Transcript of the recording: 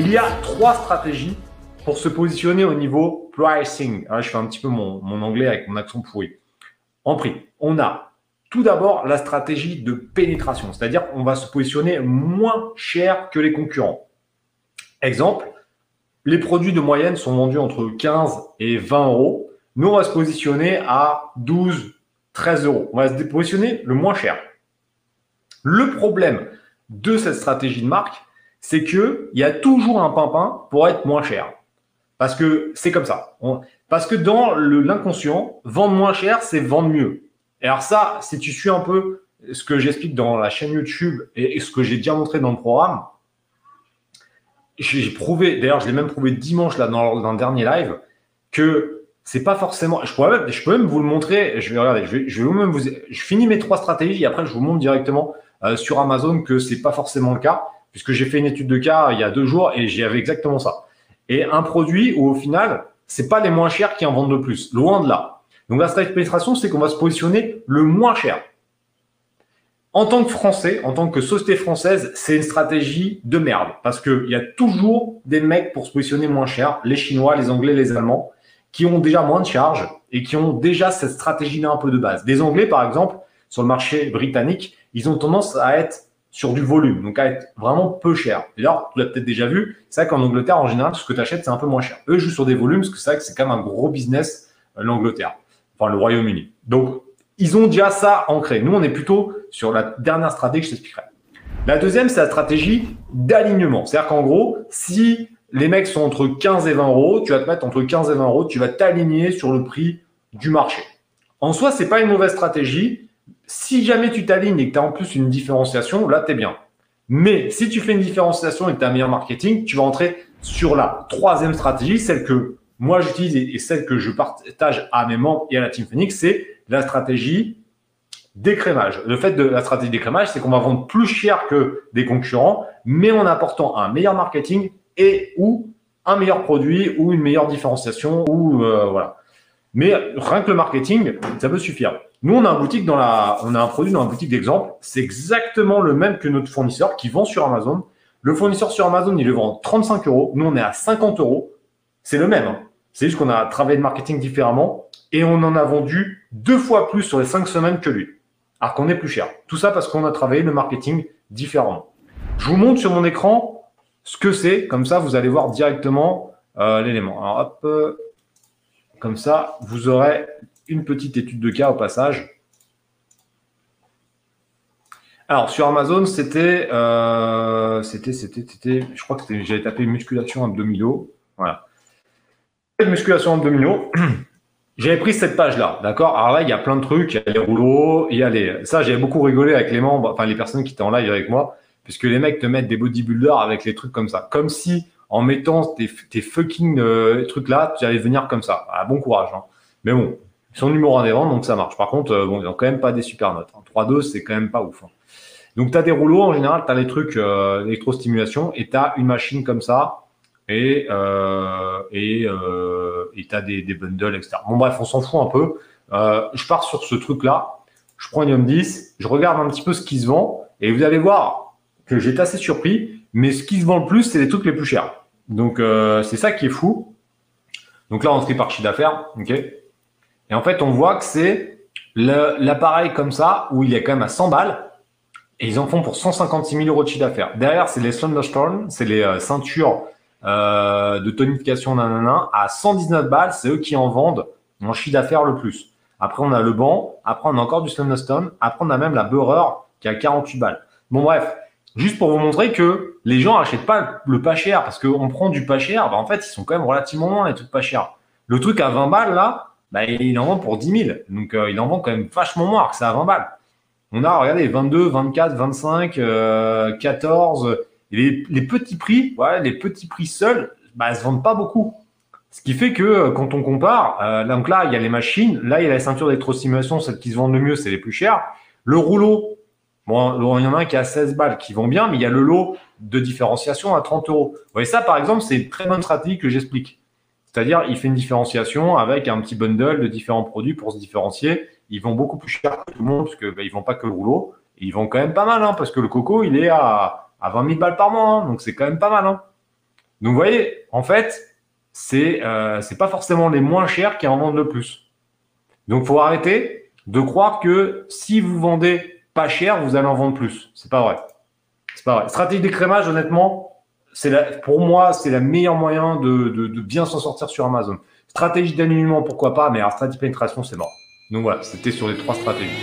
Il y a trois stratégies pour se positionner au niveau pricing. Ah, je fais un petit peu mon, mon anglais avec mon accent pourri. En prix, on a tout d'abord la stratégie de pénétration, c'est-à-dire qu'on va se positionner moins cher que les concurrents. Exemple, les produits de moyenne sont vendus entre 15 et 20 euros. Nous, on va se positionner à 12, 13 euros. On va se positionner le moins cher. Le problème de cette stratégie de marque, c'est qu'il y a toujours un pimpin pour être moins cher. Parce que c'est comme ça. parce que dans l'inconscient, vendre moins cher, c'est vendre mieux. Et alors ça, si tu suis un peu ce que j'explique dans la chaîne YouTube et, ce que j'ai déjà montré dans le programme, j'ai prouvé, d'ailleurs, je l'ai même prouvé dimanche là dans, dans, dernier live, que c'est pas forcément. Je même, je peux même vous le montrer. Je vais regarder. Je vais, je même vous. Je finis mes trois stratégies et après je vous montre directement euh, sur Amazon que c'est pas forcément le cas puisque j'ai fait une étude de cas il y a deux jours et j'avais exactement ça. Et un produit où au final, c'est pas les moins chers qui en vendent le plus, loin de là. Donc la stratégie de pénétration, c'est qu'on va se positionner le moins cher. En tant que Français, en tant que société française, c'est une stratégie de merde parce qu'il y a toujours des mecs pour se positionner moins cher, les Chinois, les Anglais, les Allemands, qui ont déjà moins de charges et qui ont déjà cette stratégie-là un peu de base. Des Anglais, par exemple, sur le marché britannique, ils ont tendance à être sur du volume, donc à être vraiment peu cher. D'ailleurs, tu l'as peut-être déjà vu, c'est vrai qu'en Angleterre, en général, ce que tu achètes, c'est un peu moins cher. Eux jouent sur des volumes, parce que c'est vrai que c'est quand même un gros business, euh, l'Angleterre, enfin le Royaume-Uni. Donc, ils ont déjà ça ancré. Nous, on est plutôt sur la dernière stratégie que je t'expliquerai. La deuxième, c'est la stratégie d'alignement. C'est-à-dire qu'en gros, si les mecs sont entre 15 et 20 euros, tu vas te mettre entre 15 et 20 euros, tu vas t'aligner sur le prix du marché. En soi, c'est pas une mauvaise stratégie si jamais tu t'alignes et que tu as en plus une différenciation, là, tu es bien. Mais si tu fais une différenciation et que tu as un meilleur marketing, tu vas entrer sur la troisième stratégie, celle que moi j'utilise et celle que je partage à mes membres et à la Team Phoenix, c'est la stratégie d'écrémage. Le fait de la stratégie d'écrémage, c'est qu'on va vendre plus cher que des concurrents, mais en apportant un meilleur marketing et ou un meilleur produit ou une meilleure différenciation ou euh, voilà. Mais rien que le marketing, ça peut suffire. Nous, on a un boutique dans la, on a un produit dans la boutique d'exemple. C'est exactement le même que notre fournisseur qui vend sur Amazon. Le fournisseur sur Amazon, il le vend 35 euros. Nous, on est à 50 euros. C'est le même. Hein. C'est juste qu'on a travaillé le marketing différemment et on en a vendu deux fois plus sur les cinq semaines que lui. Alors qu'on est plus cher. Tout ça parce qu'on a travaillé le marketing différemment. Je vous montre sur mon écran ce que c'est. Comme ça, vous allez voir directement euh, l'élément. Alors, hop, euh, comme ça, vous aurez une petite étude de cas au passage. Alors, sur Amazon, c'était, euh, c'était, c'était, c'était, je crois que j'avais tapé musculation abdominaux. Voilà. Musculation abdominaux. J'avais pris cette page-là, d'accord? Alors là, il y a plein de trucs, il y a les rouleaux, il y a les... Ça, j'avais beaucoup rigolé avec les membres, enfin les personnes qui étaient en live avec moi, puisque les mecs te mettent des bodybuilders avec les trucs comme ça. Comme si, en mettant tes, fucking euh, trucs là, tu allais venir comme ça. Ah, bon courage. Hein. Mais bon, ils sont numéro 1 des ventes, donc ça marche. Par contre, euh, bon, ils n'ont quand même pas des super notes. 3-2, c'est quand même pas ouf. Hein. Donc, tu as des rouleaux, en général, tu as les trucs euh, d'électrostimulation et tu as une machine comme ça et euh, et tu as des, bundles, etc. Bon, bref, on s'en fout un peu. Je pars sur ce truc-là. Je prends une 10, je regarde un petit peu ce qui se vend et vous allez voir que j'étais assez surpris, mais ce qui se vend le plus, c'est les trucs les plus chers. Donc, c'est ça qui est fou. Donc là, on se par chiffre d'affaires. OK et en fait, on voit que c'est l'appareil comme ça, où il est quand même à 100 balles, et ils en font pour 156 000 euros de chiffre d'affaires. Derrière, c'est les Thunderstorm, c'est les euh, ceintures euh, de tonification nanana, à 119 balles, c'est eux qui en vendent en chiffre d'affaires le plus. Après, on a le banc, après, on a encore du Thunderstorm, après, on a même la beurreur qui a 48 balles. Bon, bref, juste pour vous montrer que les gens n'achètent pas le pas cher, parce qu'on prend du pas cher, bah, en fait, ils sont quand même relativement loin, les trucs pas chers. Le truc à 20 balles, là, bah, il en vend pour 10 000. Donc, euh, il en vend quand même vachement moins, que c'est à 20 balles. On a, regardez, 22, 24, 25, euh, 14. Les, petits prix, les petits prix seuls, bah, se vendent pas beaucoup. Ce qui fait que euh, quand on compare, euh, donc là, il y a les machines, là, il y a la ceinture d'électrostimulation, celles qui se vendent le mieux, c'est les plus chères. Le rouleau, bon, il y en a un qui a 16 balles qui vend bien, mais il y a le lot de différenciation à 30 euros. Vous voyez, ça, par exemple, c'est une très bonne stratégie que j'explique. C'est-à-dire, il fait une différenciation avec un petit bundle de différents produits pour se différencier. Ils vont beaucoup plus cher que tout le monde parce qu'ils bah, ne vendent pas que le rouleau. ils vendent quand même pas mal hein, parce que le coco, il est à, à 20 000 balles par mois. Hein, donc, c'est quand même pas mal. Hein. Donc, vous voyez, en fait, c'est euh, pas forcément les moins chers qui en vendent le plus. Donc, faut arrêter de croire que si vous vendez pas cher, vous allez en vendre plus. C'est pas vrai. C'est pas vrai. Stratégie d'écrémage, honnêtement, c'est la, pour moi, c'est le meilleur moyen de, bien s'en sortir sur Amazon. Stratégie d'alignement, pourquoi pas, mais alors stratégie de pénétration, c'est mort. Donc voilà, c'était sur les trois stratégies.